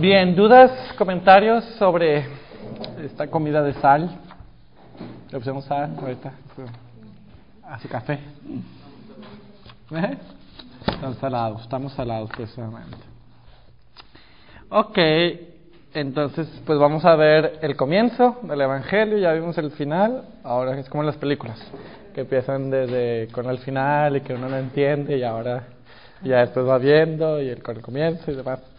Bien, ¿dudas, comentarios sobre esta comida de sal? Le pusimos sal ahorita a su café. ¿Eh? Están salados, estamos salados precisamente. Ok, entonces pues vamos a ver el comienzo del Evangelio, ya vimos el final, ahora es como en las películas, que empiezan desde con el final y que uno no entiende y ahora ya después va viendo y el, con el comienzo y demás.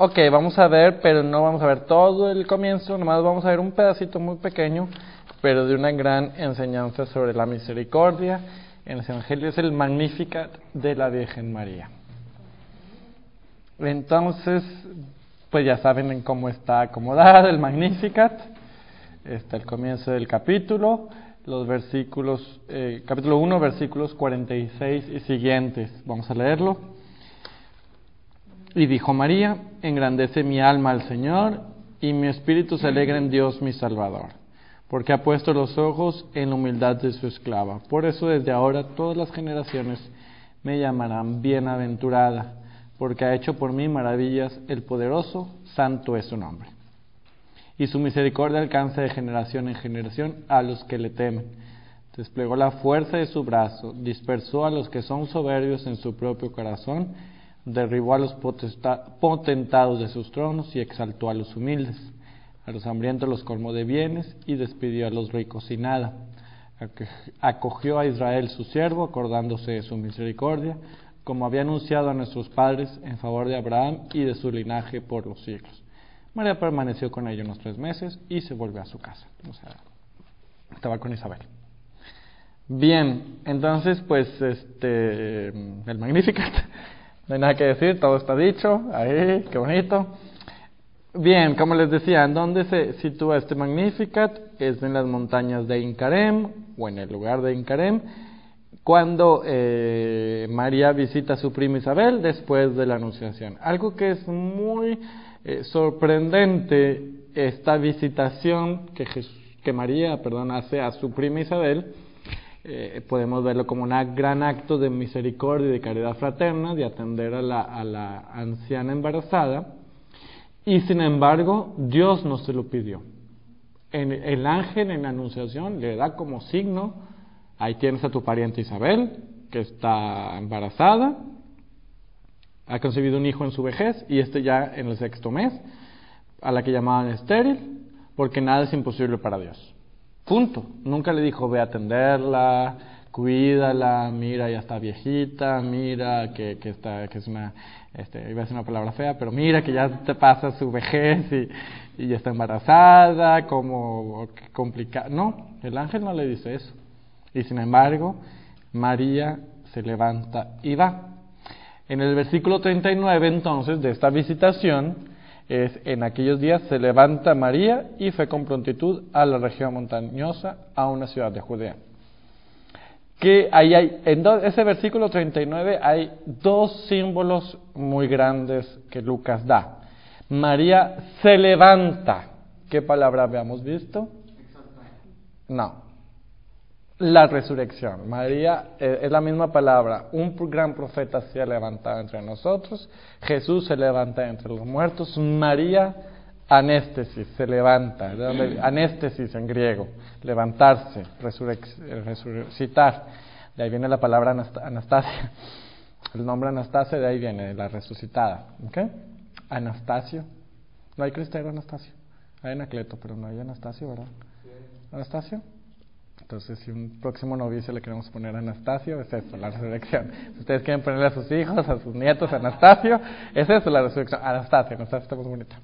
Ok, vamos a ver, pero no vamos a ver todo el comienzo, nomás vamos a ver un pedacito muy pequeño, pero de una gran enseñanza sobre la misericordia. En el Evangelio es el Magnificat de la Virgen María. Entonces, pues ya saben en cómo está acomodado el Magnificat. Está el comienzo del capítulo, los versículos, eh, capítulo 1, versículos 46 y siguientes. Vamos a leerlo. Y dijo María, engrandece mi alma al Señor y mi espíritu se alegra en Dios mi Salvador, porque ha puesto los ojos en la humildad de su esclava. Por eso desde ahora todas las generaciones me llamarán bienaventurada, porque ha hecho por mí maravillas el poderoso, santo es su nombre. Y su misericordia alcanza de generación en generación a los que le temen. Desplegó la fuerza de su brazo, dispersó a los que son soberbios en su propio corazón, derribó a los potentados de sus tronos y exaltó a los humildes. A los hambrientos los colmó de bienes y despidió a los ricos sin nada. Acogió a Israel su siervo, acordándose de su misericordia, como había anunciado a nuestros padres en favor de Abraham y de su linaje por los siglos. María permaneció con ellos unos tres meses y se volvió a su casa. Estaba con Isabel. Bien, entonces, pues, este, el Magnificat no hay nada que decir, todo está dicho. Ahí, qué bonito. Bien, como les decía, ¿en dónde se sitúa este Magnificat? Es en las montañas de Incarem, o en el lugar de Incarem, cuando eh, María visita a su prima Isabel después de la Anunciación. Algo que es muy eh, sorprendente, esta visitación que, que María perdón, hace a su prima Isabel, eh, podemos verlo como un gran acto de misericordia y de caridad fraterna, de atender a la, a la anciana embarazada, y sin embargo Dios no se lo pidió. En, el ángel en la anunciación le da como signo, ahí tienes a tu pariente Isabel, que está embarazada, ha concebido un hijo en su vejez, y este ya en el sexto mes, a la que llamaban estéril, porque nada es imposible para Dios. Punto. Nunca le dijo, ve a atenderla, cuídala, mira, ya está viejita, mira que, está, que es una, este, iba a decir una palabra fea, pero mira que ya te pasa su vejez y, y ya está embarazada, como complicado. No, el ángel no le dice eso. Y sin embargo, María se levanta y va. En el versículo 39 entonces de esta visitación, es en aquellos días se levanta María y fue con prontitud a la región montañosa, a una ciudad de Judea. Que ahí hay, en ese versículo 39 hay dos símbolos muy grandes que Lucas da. María se levanta. ¿Qué palabra habíamos visto? No, la resurrección. María eh, es la misma palabra. Un gran profeta se ha levantado entre nosotros. Jesús se levanta entre los muertos. María, anéstesis, se levanta. Anéstesis en griego. Levantarse, resucitar. De ahí viene la palabra Anastasia. El nombre Anastasia de ahí viene, la resucitada. ¿Ok? Anastasio. No hay cristero Anastasio. Hay Anacleto, pero no hay Anastasio, ¿verdad? ¿Anastasio? Entonces, si un próximo novicio le queremos poner Anastasio, es eso, la resurrección. Si ustedes quieren ponerle a sus hijos, a sus nietos Anastasio, es eso, la resurrección. Anastasio, Anastasio está muy bonita.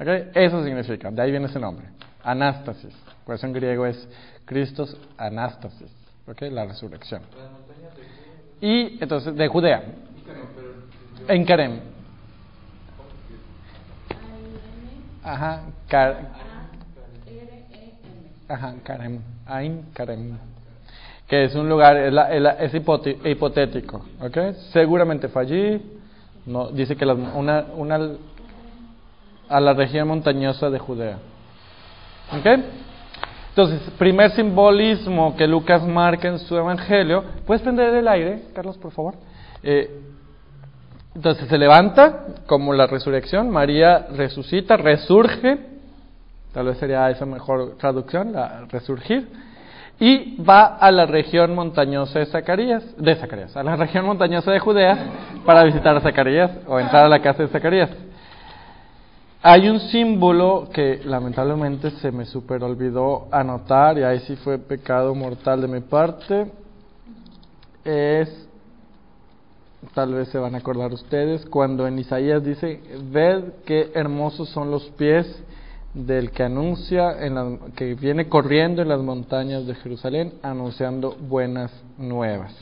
¿Okay? Eso significa, de ahí viene ese nombre. Anastasis. Por eso en griego es Christos Anastasis. ¿Okay? La resurrección. Y entonces, de Judea. En Karem. Ajá, Ajá, Karem. Ain Karem, que es un lugar, es, hipotético, ¿ok? Seguramente fue allí, no, dice que una, una, a la región montañosa de Judea, ¿ok? Entonces, primer simbolismo que Lucas marca en su evangelio, ¿puedes prender el aire, Carlos, por favor? Eh, Entonces se levanta como la resurrección, María resucita, resurge, tal vez sería esa mejor traducción, la resurgir, y va a la región montañosa de Zacarías, de Zacarías, a la región montañosa de Judea para visitar a Zacarías o entrar a la casa de Zacarías. Hay un símbolo que lamentablemente se me super olvidó anotar y ahí sí fue pecado mortal de mi parte. Es, tal vez se van a acordar ustedes, cuando en Isaías dice, ved qué hermosos son los pies del que anuncia, en que viene corriendo en las montañas de Jerusalén anunciando buenas nuevas.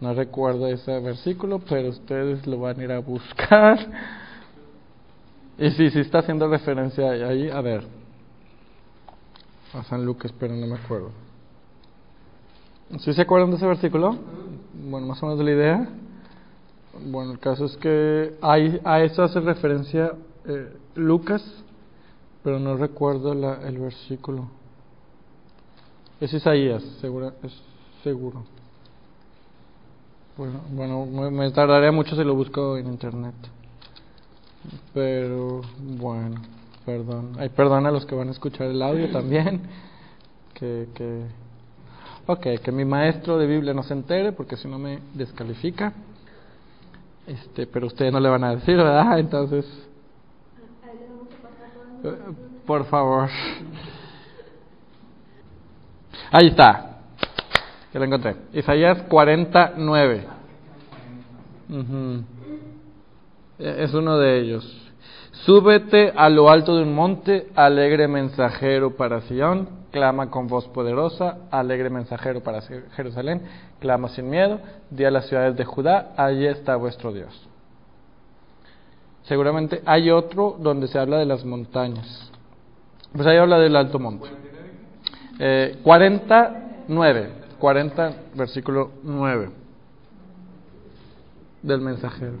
No recuerdo ese versículo, pero ustedes lo van a ir a buscar y sí, sí está haciendo referencia ahí, a ver, a San Lucas, pero no me acuerdo. ¿Sí se acuerdan de ese versículo? Bueno, más o menos de la idea. Bueno, el caso es que a eso hace referencia eh, Lucas, pero no recuerdo la, el versículo. Es Isaías, seguro. Es seguro. Bueno, bueno me, me tardaría mucho si lo busco en internet. Pero bueno, perdón. Ay, perdón a los que van a escuchar el audio también. Que, que, ok, que mi maestro de Biblia no se entere porque si no me descalifica. Este, pero ustedes no le van a decir, ¿verdad? Entonces, por favor. Ahí está. Ya lo encontré. Isaías 49. Uh es uno de ellos. Súbete a lo alto de un monte, alegre mensajero para Sion, clama con voz poderosa, alegre mensajero para Jerusalén, clama sin miedo, di a las ciudades de Judá, allí está vuestro Dios. Seguramente hay otro donde se habla de las montañas. Pues ahí habla del alto monte. Eh, 49, 40, versículo 9 del mensajero.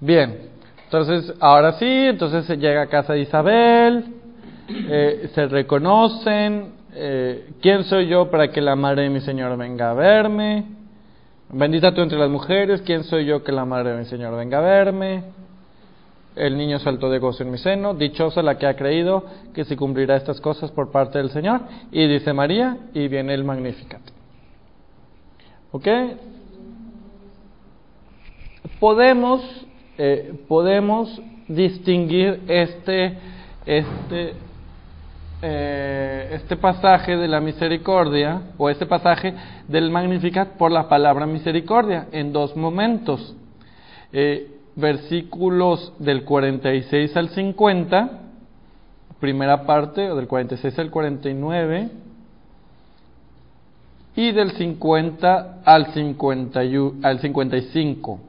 Bien, entonces ahora sí, entonces se llega a casa de Isabel, eh, se reconocen, eh, ¿quién soy yo para que la madre de mi Señor venga a verme? Bendita tú entre las mujeres, ¿quién soy yo que la madre de mi Señor venga a verme? El niño saltó de gozo en mi seno, dichosa la que ha creído que se cumplirá estas cosas por parte del Señor. Y dice María, y viene el Magnificat. ¿Ok? podemos, eh, podemos distinguir este, este, eh, este pasaje de la misericordia o este pasaje del Magnificat por la palabra misericordia en dos momentos. Eh, versículos del 46 al 50, primera parte, o del 46 al 49, y del 50 al, 50, al 55.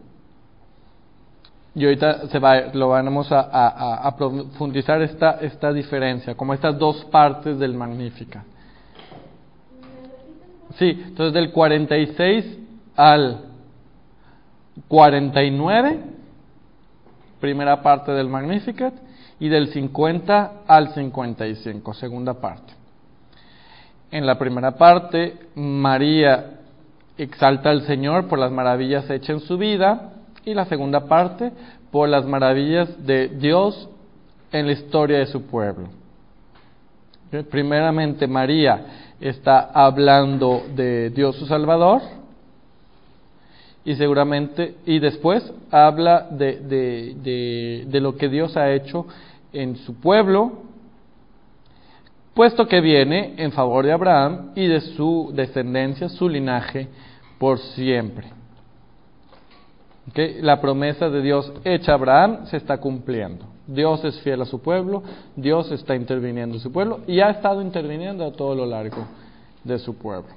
Y ahorita se va, lo vamos a, profundizar esta, esta diferencia, como estas dos partes del Magnífica. Sí, entonces del 46 al 49, primera parte del Magnificat, y del 50 al 55, segunda parte. En la primera parte, María exalta al Señor por las maravillas hechas en su vida, y la segunda parte por las maravillas de Dios en la historia de su pueblo. Primeramente María está hablando de Dios su Salvador y seguramente y después habla de, de, de lo que Dios ha hecho en su pueblo, puesto que viene en favor de Abraham y de su descendencia, su linaje, por siempre. La promesa de Dios hecha a Abraham se está cumpliendo. Dios es fiel a su pueblo, Dios está interviniendo en su pueblo y ha estado interviniendo a todo lo largo de su pueblo.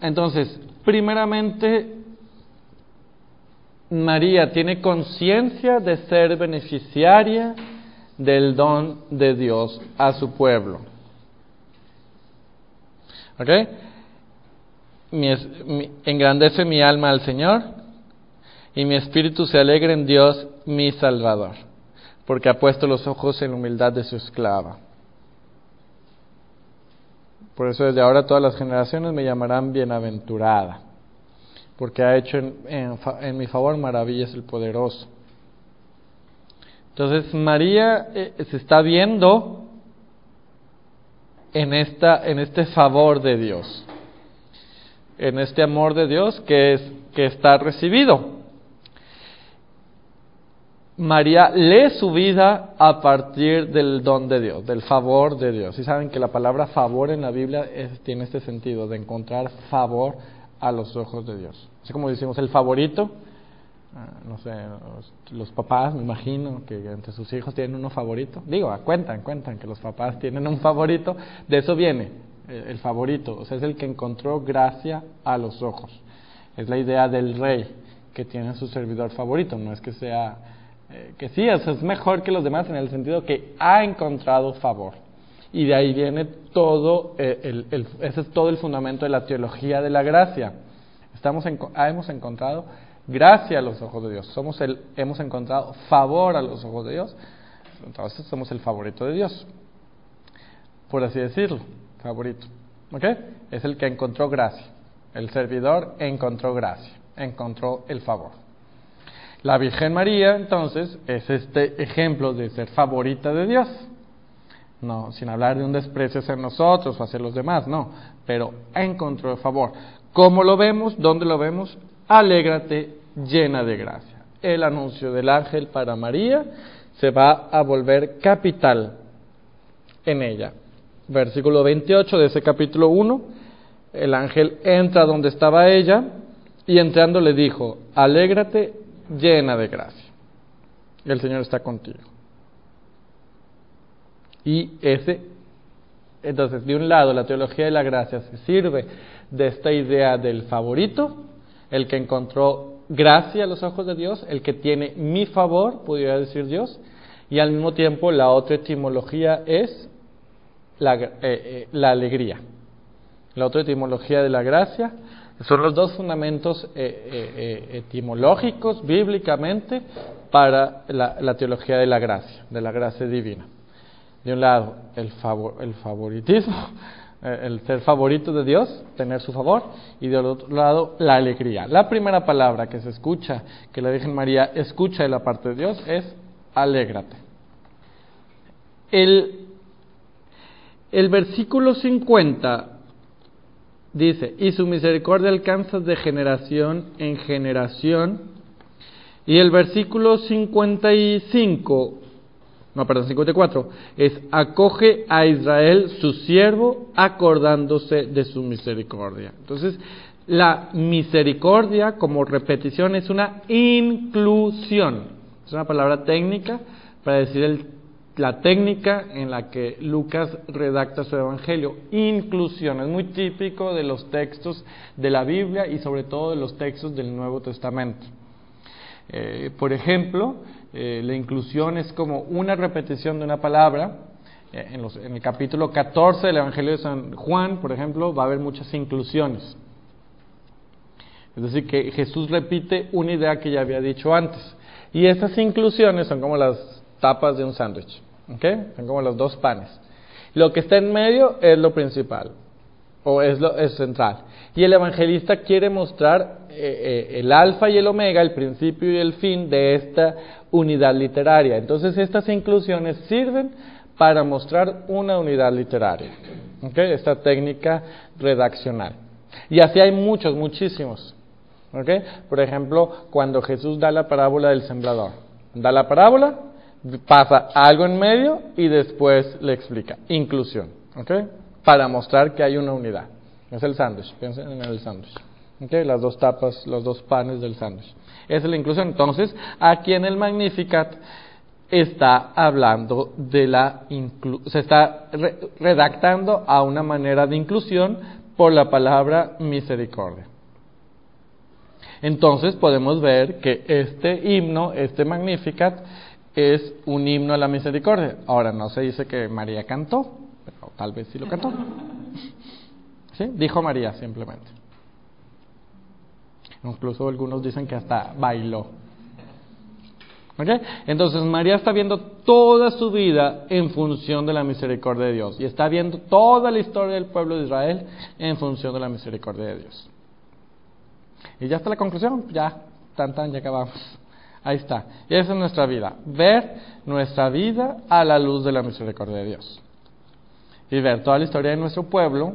Entonces, primeramente, María tiene conciencia de ser beneficiaria del don de Dios a su pueblo. ¿Ok? engrandece mi alma al Señor y mi espíritu se alegra en Dios mi Salvador, porque ha puesto los ojos en la humildad de su esclava. Por eso desde ahora todas las generaciones me llamarán bienaventurada, porque ha hecho en, mi favor maravillas el poderoso. Entonces María eh, se está viendo en, esta, en este favor de Dios, en este amor de Dios que, es, que está recibido. María lee su vida a partir del don de Dios, del favor de Dios. Y saben que la palabra favor en la Biblia tiene este sentido, de encontrar favor a los ojos de Dios. Así como decimos el favorito, ah, no sé, los, papás, me imagino que entre sus hijos tienen uno favorito. Digo, cuentan, cuentan que los papás tienen un favorito. De eso viene el, favorito, o sea, es el que encontró gracia a los ojos. Es la idea del rey que tiene su servidor favorito, no es que sea eh, que sí, es mejor que los demás en el sentido que ha encontrado favor. Y de ahí viene todo, eh, el, ese es todo el fundamento de la teología de la gracia. Estamos ah, hemos encontrado gracia a los ojos de Dios. Somos el, hemos encontrado favor a los ojos de Dios. Entonces somos el favorito de Dios. Por así decirlo, favorito. ¿Ok? Es el que encontró gracia. El servidor encontró gracia, encontró el favor. La Virgen María, entonces, es este ejemplo de ser favorita de Dios. No, sin hablar de un desprecio hacia nosotros o hacia los demás, no, pero encontró el favor. ¿Cómo lo vemos? ¿Dónde lo vemos? Alégrate llena de gracia. El anuncio del ángel para María se va a volver capital en ella. Versículo 28 de ese capítulo 1, el ángel entra donde estaba ella y entrando le dijo, alégrate llena de gracia. El Señor está contigo. Y ese, entonces, de un lado, la teología de la gracia se sirve de esta idea del favorito, el que encontró gracia a los ojos de Dios, el que tiene mi favor, pudiera decir Dios, y al mismo tiempo la otra etimología es la, eh, eh, la alegría. La otra etimología de la gracia son los dos fundamentos eh, etimológicos, bíblicamente, para la, teología de la gracia, de la gracia divina. De un lado, el, el favoritismo, el ser favorito de Dios, tener su favor, y del otro lado, la alegría. La primera palabra que se escucha, que la Virgen María escucha de la parte de Dios, es alégrate. El, el versículo 50 dice, y su misericordia alcanza de generación en generación. Y el versículo 55, no, perdón, 54, es, acoge a Israel su siervo acordándose de su misericordia. Entonces, la misericordia como repetición es una inclusión. Es una palabra técnica para decir el la técnica en la que Lucas redacta su evangelio. Inclusión, es muy típico de los textos de la Biblia y sobre todo de los textos del Nuevo Testamento. Eh, por ejemplo, eh, la inclusión es como una repetición de una palabra. Eh, en, en el capítulo 14 del Evangelio de San Juan, por ejemplo, va a haber muchas inclusiones. Es decir, que Jesús repite una idea que ya había dicho antes. Y estas inclusiones son como las tapas de un sándwich. ¿okay? Son como los dos panes. Lo que está en medio es lo principal, o es lo es central. Y el evangelista quiere mostrar eh, eh, el alfa y el omega, el principio y el fin de esta unidad literaria. Entonces estas inclusiones sirven para mostrar una unidad literaria, ¿okay? esta técnica redaccional. Y así hay muchos, muchísimos. ¿okay? Por ejemplo, cuando Jesús da la parábola del sembrador. Da la parábola, pasa algo en medio y después le explica. Inclusión, ¿ok? Para mostrar que hay una unidad. Es el sándwich, piensen en el sándwich. ¿ok? Las dos tapas, los dos panes del sándwich. Es la inclusión. Entonces, aquí en el Magnificat está hablando de la se está redactando a una manera de inclusión por la palabra misericordia. Entonces podemos ver que este himno, este Magnificat, es un himno a la misericordia. Ahora, no se dice que María cantó, pero tal vez sí lo cantó. ¿Sí? Dijo María simplemente. Incluso algunos dicen que hasta bailó. Entonces María está viendo toda su vida en función de la misericordia de Dios y está viendo toda la historia del pueblo de Israel en función de la misericordia de Dios. Y ya está la conclusión, ya, tan tan, ya acabamos. Ahí está. Y esa es nuestra vida, ver nuestra vida a la luz de la misericordia de Dios. Y ver toda la historia de nuestro pueblo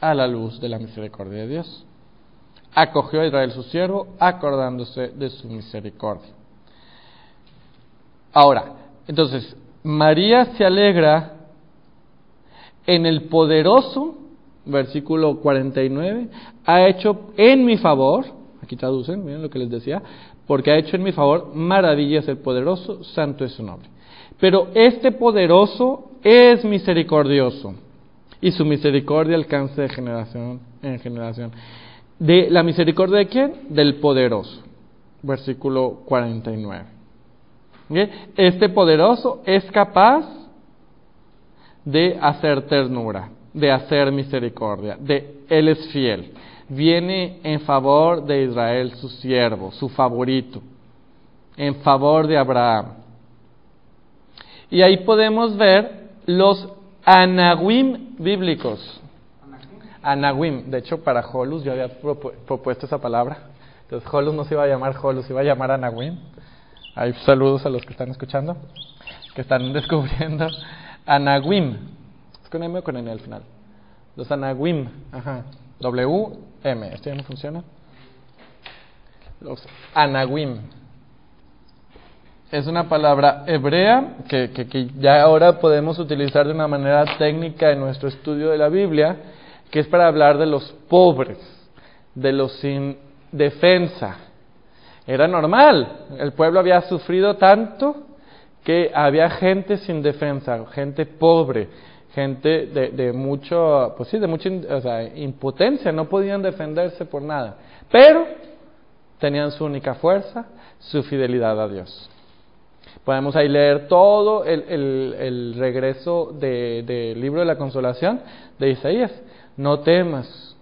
a la luz de la misericordia de Dios. Acogió a Israel su siervo, acordándose de su misericordia. Ahora, entonces, María se alegra en el poderoso, versículo 49, ha hecho en mi favor, aquí traducen, miren lo que les decía, porque ha hecho en mi favor maravillas el poderoso, santo es su nombre. Pero este poderoso es misericordioso y su misericordia alcanza de generación en generación. ¿De la misericordia de quién? Del poderoso. Versículo 49. Este poderoso es capaz de hacer ternura, de hacer misericordia, de él es fiel. Viene en favor de Israel, su siervo, su favorito, en favor de Abraham. Y ahí podemos ver los anahuim bíblicos. Anahuim, de hecho para Holus yo había propuesto esa palabra. Entonces Holus no se iba a llamar Holus, se iba a llamar Anahuim. Hay saludos a los que están escuchando, que están descubriendo. Anaguim. ¿Es con M o con N al final? Los Anaguim. Ajá. W-M. ¿Esto ya no funciona? Los Anaguim. Es una palabra hebrea que, que, ya ahora podemos utilizar de una manera técnica en nuestro estudio de la Biblia, que es para hablar de los pobres, de los sin defensa, era normal. El pueblo había sufrido tanto que había gente sin defensa, gente pobre, gente de, mucho, pues sí, de mucha impotencia, no podían defenderse por nada. Pero tenían su única fuerza, su fidelidad a Dios. Podemos ahí leer todo el, regreso del libro de la consolación de Isaías. No temas,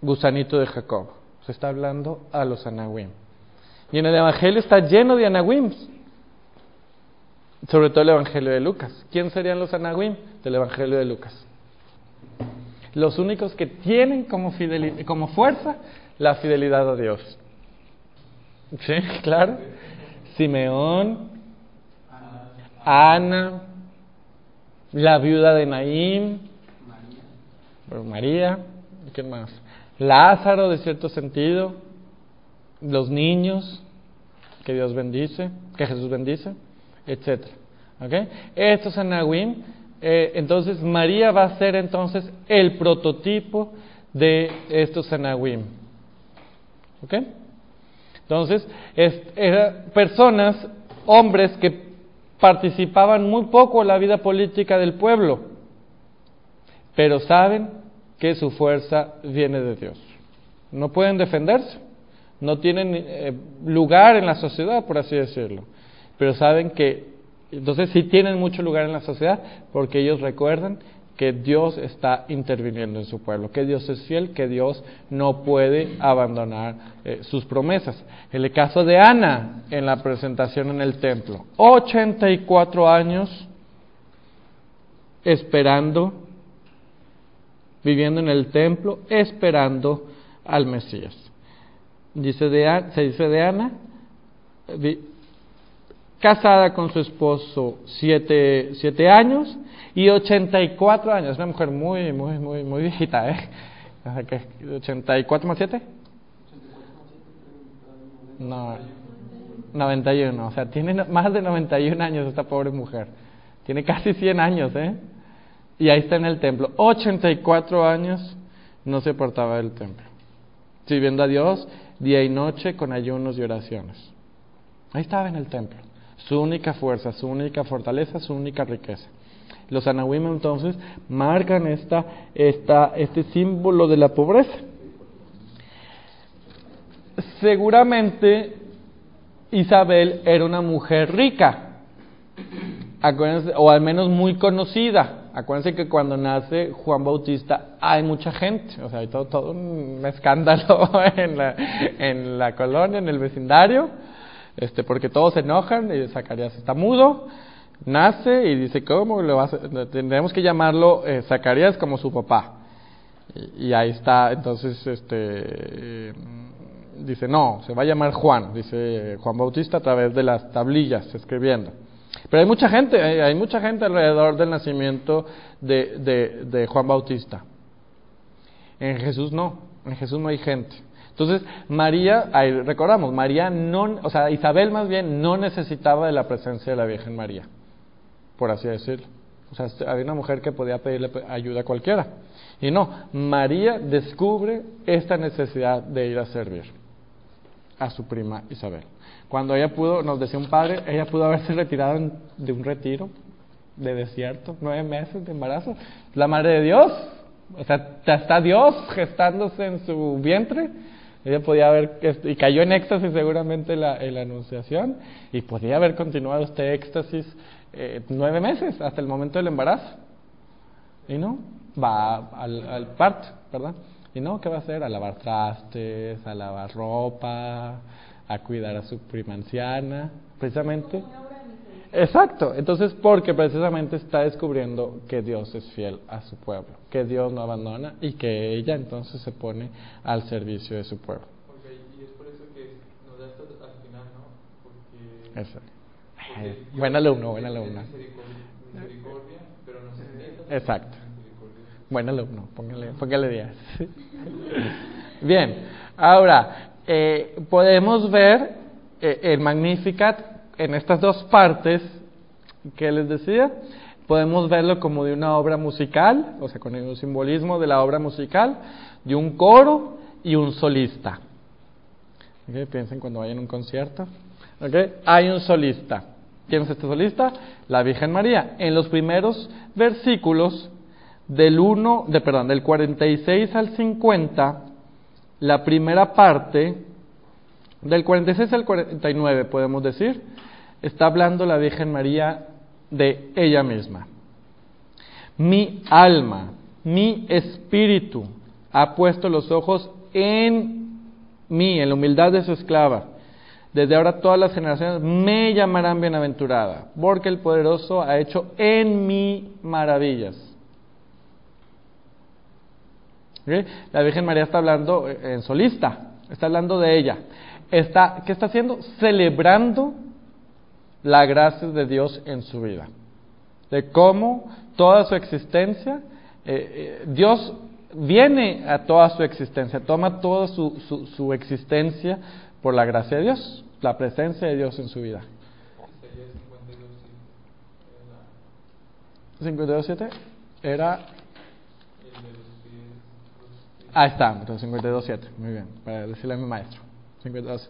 gusanito de Jacob. Se está hablando a los anahuim. Y en el Evangelio está lleno de anahuim. Sobre todo el Evangelio de Lucas. ¿Quién serían los anahuim del Evangelio de Lucas? Los únicos que tienen como, como fuerza la fidelidad a Dios. ¿Sí? Claro. Simeón, Ana, la viuda de Naín, María, ¿quién más? Lázaro, de cierto sentido, los niños que Dios bendice, que Jesús bendice, etc. ¿Okay? Estos anahuim, eh, entonces María va a ser entonces el prototipo de estos anahuim. ¿Ok? Entonces, eran personas, hombres que participaban muy poco en la vida política del pueblo, pero saben que su fuerza viene de Dios. No pueden defenderse no tienen eh, lugar en la sociedad, por así decirlo. Pero saben que, entonces sí tienen mucho lugar en la sociedad porque ellos recuerdan que Dios está interviniendo en su pueblo, que Dios es fiel, que Dios no puede abandonar eh, sus promesas. El caso de Ana, en la presentación en el templo, 84 años esperando, viviendo en el templo, esperando al Mesías. Dice de, se dice de Ana, casada con su esposo siete, siete años y 84 años. Una mujer muy, muy, muy, muy viejita, ¿eh? ¿84 más 7? No, 91. O sea, tiene más de 91 años esta pobre mujer. Tiene casi 100 años, ¿eh? Y ahí está en el templo. 84 años no se portaba del templo. Sirviendo a Dios día y noche con ayunos y oraciones. Ahí estaba en el templo. Su única fuerza, su única fortaleza, su única riqueza. Los anahuim entonces marcan esta, esta, este símbolo de la pobreza. Seguramente Isabel era una mujer rica, o al menos muy conocida. Acuérdense que cuando nace Juan Bautista hay mucha gente, o sea, hay todo, todo un escándalo en la, en la colonia, en el vecindario, este, porque todos se enojan y Zacarías está mudo, nace y dice, ¿cómo lo vas tendremos que llamarlo eh, Zacarías como su papá? Y, ahí está, entonces, este, dice, no, se va a llamar Juan, dice Juan Bautista a través de las tablillas, escribiendo. Pero hay mucha gente, hay, mucha gente alrededor del nacimiento de, de, de Juan Bautista. En Jesús no, en Jesús no hay gente. Entonces, María, ahí recordamos, María no, o sea, Isabel más bien no necesitaba de la presencia de la Virgen María, por así decirlo. O sea, había una mujer que podía pedirle ayuda a cualquiera. Y no, María descubre esta necesidad de ir a servir a su prima Isabel. Cuando ella pudo, nos decía un padre, ella pudo haberse retirado de un retiro de desierto, nueve meses de embarazo. La madre de Dios, o sea, está Dios gestándose en su vientre ella podía haber, y cayó en éxtasis seguramente la, la anunciación, y podía haber continuado este éxtasis eh, nueve meses, hasta el momento del embarazo. Y no, va al, al parto, ¿verdad? Y no, ¿qué va a hacer? A lavar trastes, a lavar ropa, a cuidar a su prima anciana, precisamente. Exacto, entonces porque precisamente está descubriendo que Dios es fiel a su pueblo, que Dios no abandona y que ella entonces se pone al servicio de su pueblo. y es por eso que nos da esto al final, ¿no? Porque, Eso. buen alumno, buen alumno. Misericordia, pero no se Exacto. Buen alumno, póngale, póngale 10. Bien, ahora, eh, podemos ver eh, el Magnificat en estas dos partes que les decía, podemos verlo como de una obra musical, o sea, con el simbolismo de la obra musical, de un coro y un solista. ¿Okay? Piensen cuando vayan a un concierto. ¿Okay? Hay un solista. ¿Quién es este solista? La Virgen María. En los primeros versículos del 1, de, perdón, del 46 al 50, la primera parte, del 46 al 49 podemos decir, está hablando la Virgen María de ella misma. Mi alma, mi espíritu ha puesto los ojos en mí, en la humildad de su esclava. Desde ahora todas las generaciones me llamarán bienaventurada, porque el poderoso ha hecho en mí maravillas. La Virgen María está hablando en solista, está hablando de ella. Está, ¿Qué está haciendo? Celebrando la gracia de Dios en su vida, de cómo toda su existencia, eh, eh, Dios viene a toda su existencia, toma toda su, su, su, existencia por la gracia de Dios, la presencia de Dios en su vida. 52.7 era... Ahí está, entonces 52.7, muy bien, para decirle a mi maestro. 52.7.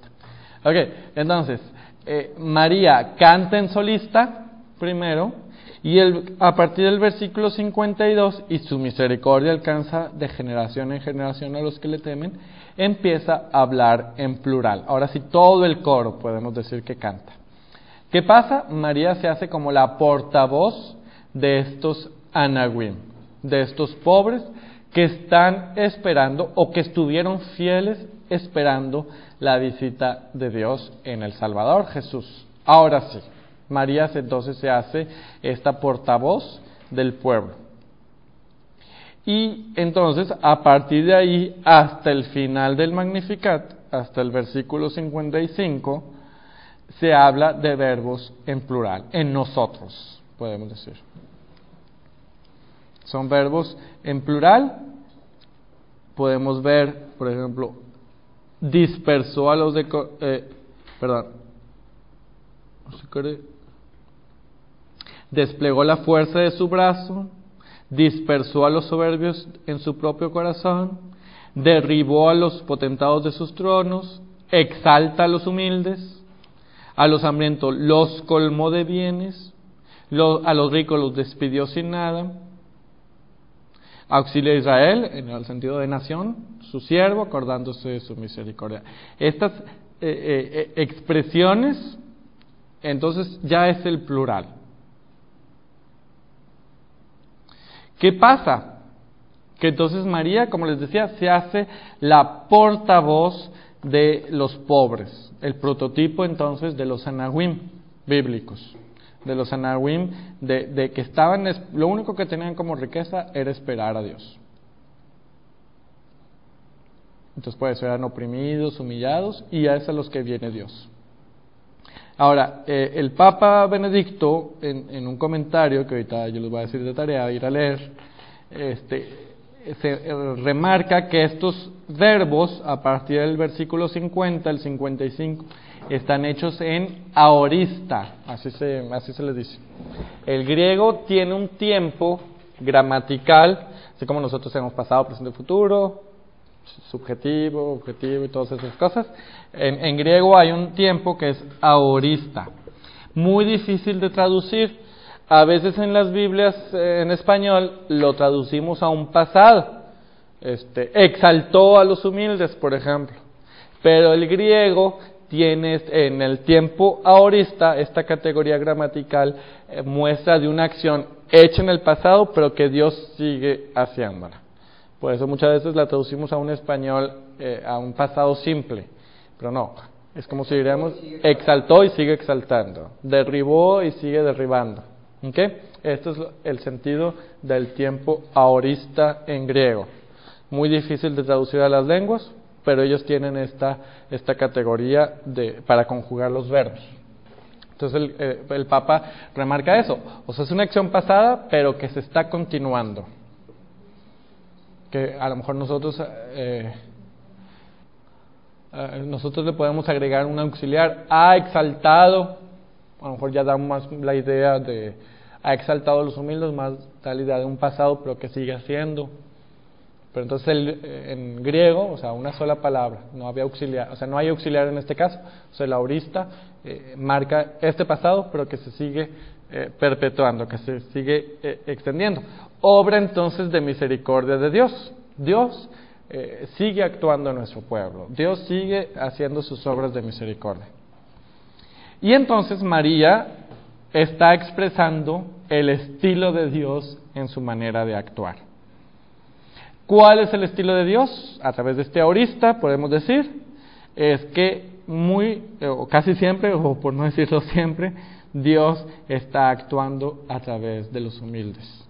Ok, entonces, eh, María canta en solista primero y el, a partir del versículo 52 y su misericordia alcanza de generación en generación a los que le temen, empieza a hablar en plural. Ahora sí, todo el coro podemos decir que canta. ¿Qué pasa? María se hace como la portavoz de estos anaguim, de estos pobres que están esperando o que estuvieron fieles esperando la visita de Dios en el Salvador Jesús. Ahora sí, María entonces se hace esta portavoz del pueblo. Y entonces, a partir de ahí hasta el final del Magnificat, hasta el versículo 55, se habla de verbos en plural, en nosotros, podemos decir. Son verbos en plural. Podemos ver, por ejemplo, dispersó a los de... Eh, perdón. Desplegó la fuerza de su brazo, dispersó a los soberbios en su propio corazón, derribó a los potentados de sus tronos, exalta a los humildes, a los hambrientos los colmó de bienes, a los ricos los despidió sin nada, auxilia a Israel, en el sentido de nación, su siervo, acordándose de su misericordia. Estas eh, eh, eh, expresiones, entonces ya es el plural. ¿Qué pasa? Que entonces María, como les decía, se hace la portavoz de los pobres, el prototipo entonces de los anahuim bíblicos, de los anahuim de, de que estaban, lo único que tenían como riqueza era esperar a Dios. Entonces puede ser eran oprimidos, humillados, y a esos a los que viene Dios. Ahora, eh, el Papa Benedicto, en, un comentario que ahorita yo les voy a decir de tarea, ir a leer, este, se eh, remarca que estos verbos, a partir del versículo 50, el 55, están hechos en aorista, así se, así se les dice. El griego tiene un tiempo gramatical, así como nosotros hemos pasado, presente, futuro, subjetivo, objetivo y todas esas cosas. En, griego hay un tiempo que es aorista, muy difícil de traducir. A veces en las Biblias eh, en español lo traducimos a un pasado. Este, exaltó a los humildes, por ejemplo. Pero el griego tiene en el tiempo aorista esta categoría gramatical eh, muestra de una acción hecha en el pasado, pero que Dios sigue haciéndola. Por eso muchas veces la traducimos a un español, eh, a un pasado simple, pero no, es como si diríamos, exaltó y sigue exaltando, derribó y sigue derribando. ¿Okay? Esto es el sentido del tiempo aorista en griego. Muy difícil de traducir a las lenguas, pero ellos tienen esta, esta categoría de, para conjugar los verbos. Entonces el, eh, el Papa remarca eso. O sea, es una acción pasada, pero que se está continuando que a lo mejor nosotros, eh, eh, nosotros le podemos agregar un auxiliar, ha exaltado, a lo mejor ya da más la idea de, ha exaltado a los humildes, más da la idea de un pasado, pero que sigue haciendo. Pero entonces el, eh, en griego, o sea, una sola palabra, no había auxiliar, o sea, no hay auxiliar en este caso, o sea, el aurista marca este pasado, pero que se sigue perpetuando, que se sigue extendiendo obra entonces de misericordia de Dios. Dios eh, sigue actuando en nuestro pueblo, Dios sigue haciendo sus obras de misericordia. Y entonces María está expresando el estilo de Dios en su manera de actuar. ¿Cuál es el estilo de Dios? A través de este aurista podemos decir, es que muy, o casi siempre, o por no decirlo siempre, Dios está actuando a través de los humildes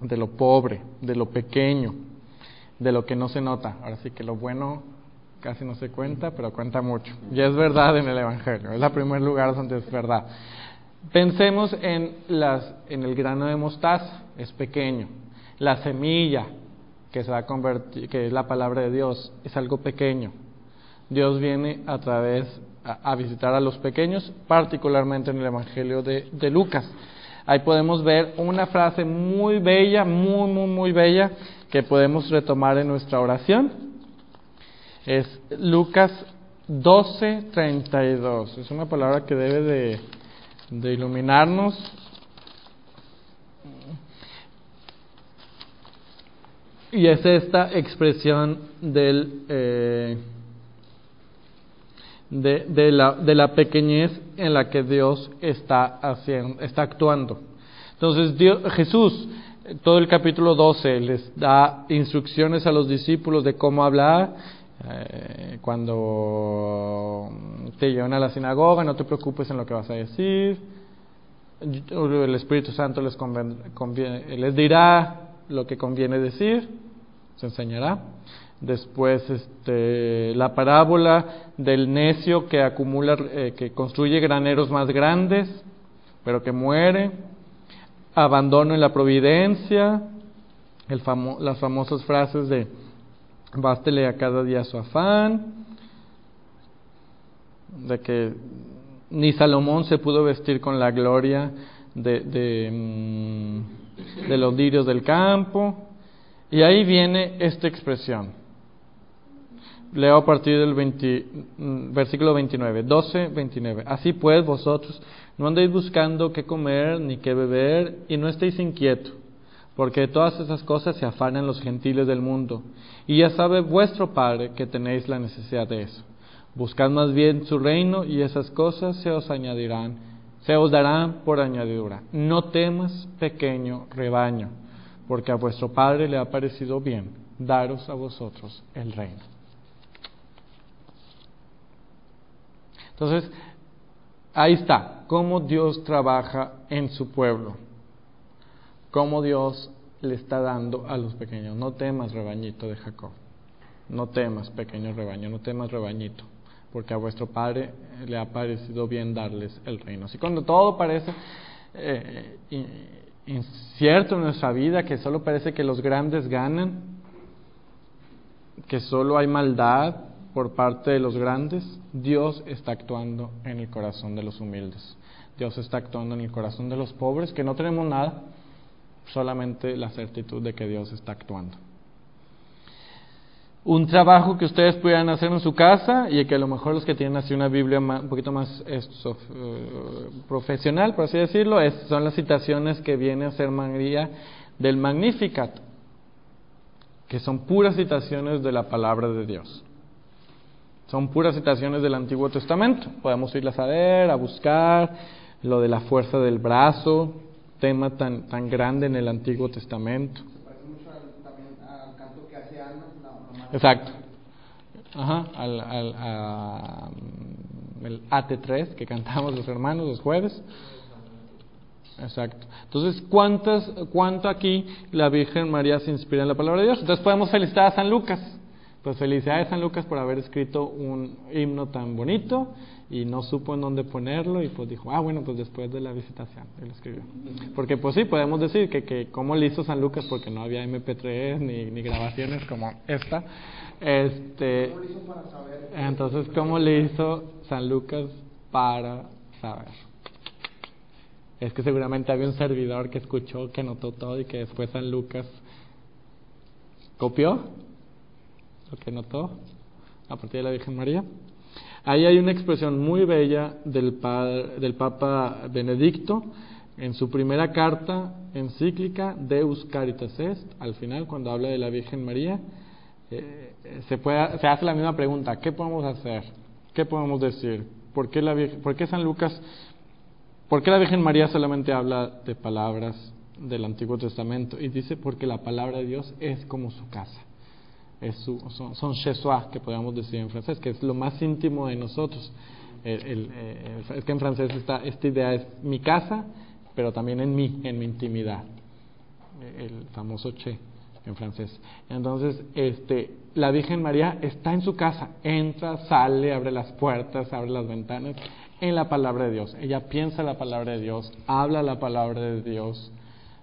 de lo pobre, de lo pequeño, de lo que no se nota. Ahora sí que lo bueno casi no se cuenta, pero cuenta mucho. Ya es verdad en el Evangelio, es el primer lugar donde es verdad. Pensemos en, las, en el grano de mostaza, es pequeño. La semilla, que, se va a convertir, que es la palabra de Dios, es algo pequeño. Dios viene a través a, visitar a los pequeños, particularmente en el Evangelio de, de Lucas. Ahí podemos ver una frase muy bella, muy, muy, muy bella, que podemos retomar en nuestra oración. Es Lucas 12, 32. Es una palabra que debe de, de iluminarnos. Y es esta expresión del... Eh, de, de, la, de la pequeñez en la que Dios está, haciendo, está actuando. Entonces Jesús, todo el capítulo 12, les da instrucciones a los discípulos de cómo hablar. Eh, cuando te llevan a la sinagoga, no te preocupes en lo que vas a decir. El Espíritu Santo les, les dirá lo que conviene decir, se enseñará. Después, este, la parábola del necio que acumula, eh, que construye graneros más grandes, pero que muere. Abandono en la providencia. El las famosas frases de bástele a cada día su afán. De que ni Salomón se pudo vestir con la gloria de, de, mm, de los lirios del campo. Y ahí viene esta expresión Leo a partir del mm, versículo 29, 12, 29. Así pues, vosotros no andéis buscando qué comer ni qué beber y no estéis inquietos, porque de todas esas cosas se afanan los gentiles del mundo. Y ya sabe vuestro Padre que tenéis la necesidad de eso. Buscad más bien su reino y esas cosas se os añadirán, se os darán por añadidura. No temas, pequeño rebaño, porque a vuestro Padre le ha parecido bien daros a vosotros el reino. Entonces, ahí está, cómo Dios trabaja en su pueblo, cómo Dios le está dando a los pequeños. No temas, rebañito de Jacob, no temas, pequeño rebaño, no temas, rebañito, porque a vuestro Padre le ha parecido bien darles el reino. Así cuando todo parece eh, incierto en nuestra vida, que solo parece que los grandes ganan, que solo hay maldad por parte de los grandes, Dios está actuando en el corazón de los humildes. Dios está actuando en el corazón de los pobres, que no tenemos nada, solamente la certitud de que Dios está actuando. Un trabajo que ustedes pudieran hacer en su casa y que a lo mejor los que tienen así una Biblia un poquito más eh, profesional, por así decirlo, es, son las citaciones que viene a ser María del Magnificat, que son puras citaciones de la palabra de Dios. Son puras citaciones del Antiguo Testamento. Podemos irlas a ver, a buscar, lo de la fuerza del brazo, tema tan, tan grande en el Antiguo Testamento. Exacto. Ajá, al, al a, el AT3 que cantamos los hermanos los jueves. Exacto. Entonces, ¿cuántas, ¿cuánto aquí la Virgen María se inspira en la palabra de Dios? Entonces podemos felicitar a San Lucas. Pues felicidades a San Lucas por haber escrito un himno tan bonito y no supo en dónde ponerlo y pues dijo, ah, bueno, pues después de la visitación, él escribió. Porque pues sí, podemos decir que, que cómo le hizo San Lucas porque no había MP3 ni, ni grabaciones como esta. Este, ¿Cómo hizo para saber? Entonces, ¿cómo le hizo San Lucas para saber? Es que seguramente había un servidor que escuchó, que notó todo y que después San Lucas copió lo que notó a partir de la Virgen María. Ahí hay una expresión muy bella del, Papa Benedicto en su primera carta encíclica Deus Caritas Est, al final cuando habla de la Virgen María, eh, se, puede, se hace la misma pregunta, ¿qué podemos hacer? ¿Qué podemos decir? ¿Por qué, la ¿Por qué San Lucas, por qué la Virgen María solamente habla de palabras del Antiguo Testamento? Y dice, porque la palabra de Dios es como su casa es su, son, son que podríamos decir en francés, que es lo más íntimo de nosotros. El, es que en francés esta, esta idea es mi casa, pero también en mí, en mi intimidad. El famoso che en francés. Entonces, este, la Virgen María está en su casa, entra, sale, abre las puertas, abre las ventanas, en la palabra de Dios. Ella piensa la palabra de Dios, habla la palabra de Dios,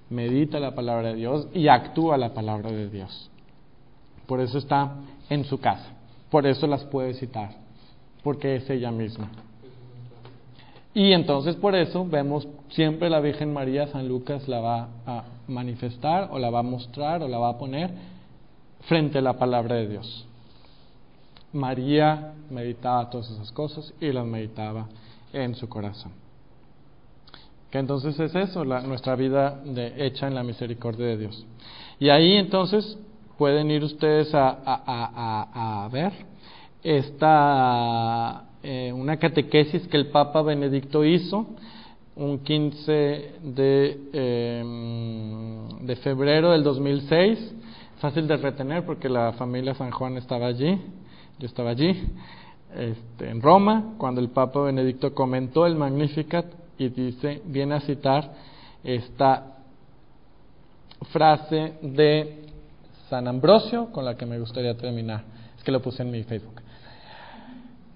medita la palabra de Dios y actúa la palabra de Dios. Por eso está en su casa. Por eso las puede citar. Porque es ella misma. Y entonces por eso vemos siempre la Virgen María, San Lucas la va a manifestar o la va a mostrar o la va a poner frente a la palabra de Dios. María meditaba todas esas cosas y las meditaba en su corazón. Que entonces es eso, la, nuestra vida hecha en la misericordia de Dios. Y ahí entonces pueden ir ustedes a, ver. Esta eh, una catequesis que el Papa Benedicto hizo un 15 de, em, de febrero del 2006, fácil de retener porque la familia San Juan estaba allí, yo estaba allí, este, en Roma, cuando el Papa Benedicto comentó el Magnificat y dice, viene a citar esta frase de San Ambrosio, con la que me gustaría terminar. Es que lo puse en mi Facebook.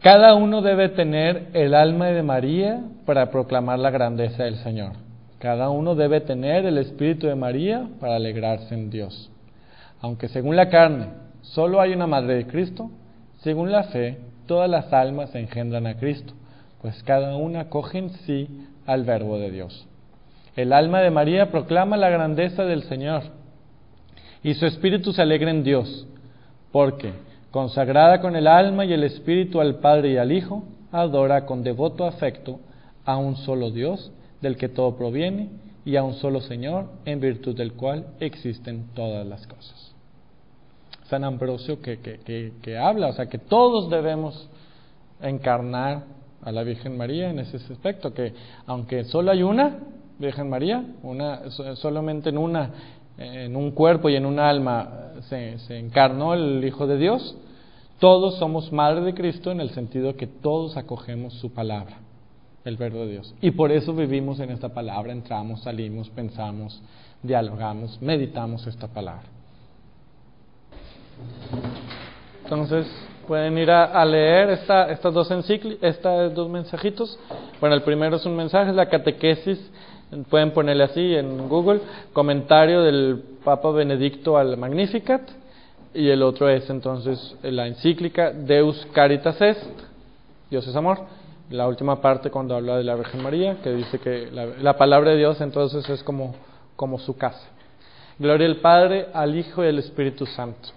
Cada uno debe tener el alma de María para proclamar la grandeza del Señor. Cada uno debe tener el espíritu de María para alegrarse en Dios. Aunque según la carne solo hay una madre de Cristo, según la fe todas las almas engendran a Cristo, pues cada una coge en sí al verbo de Dios. El alma de María proclama la grandeza del Señor y su espíritu se alegra en Dios, porque, consagrada con el alma y el espíritu al Padre y al Hijo, adora con devoto afecto a un solo Dios, del que todo proviene, y a un solo Señor, en virtud del cual existen todas las cosas. San Ambrosio que, que, que, habla, o sea, que todos debemos encarnar a la Virgen María en ese aspecto, que aunque solo hay una Virgen María, una, solamente en una en un cuerpo y en un alma se, encarnó el Hijo de Dios, Todos somos madre de Cristo en el sentido que todos acogemos su palabra, el verbo de Dios. Y por eso vivimos en esta palabra, entramos, salimos, pensamos, dialogamos, meditamos esta palabra. Entonces, pueden ir a, leer esta, estas dos estos dos mensajitos. Bueno, el primero es un mensaje, es la catequesis, pueden ponerle así en Google, comentario del Papa Benedicto al Magnificat, y el otro es entonces la encíclica Deus Caritas Est, Dios es amor, la última parte cuando habla de la Virgen María, que dice que la, la palabra de Dios entonces es como, como su casa. Gloria al Padre, al Hijo y al Espíritu Santo.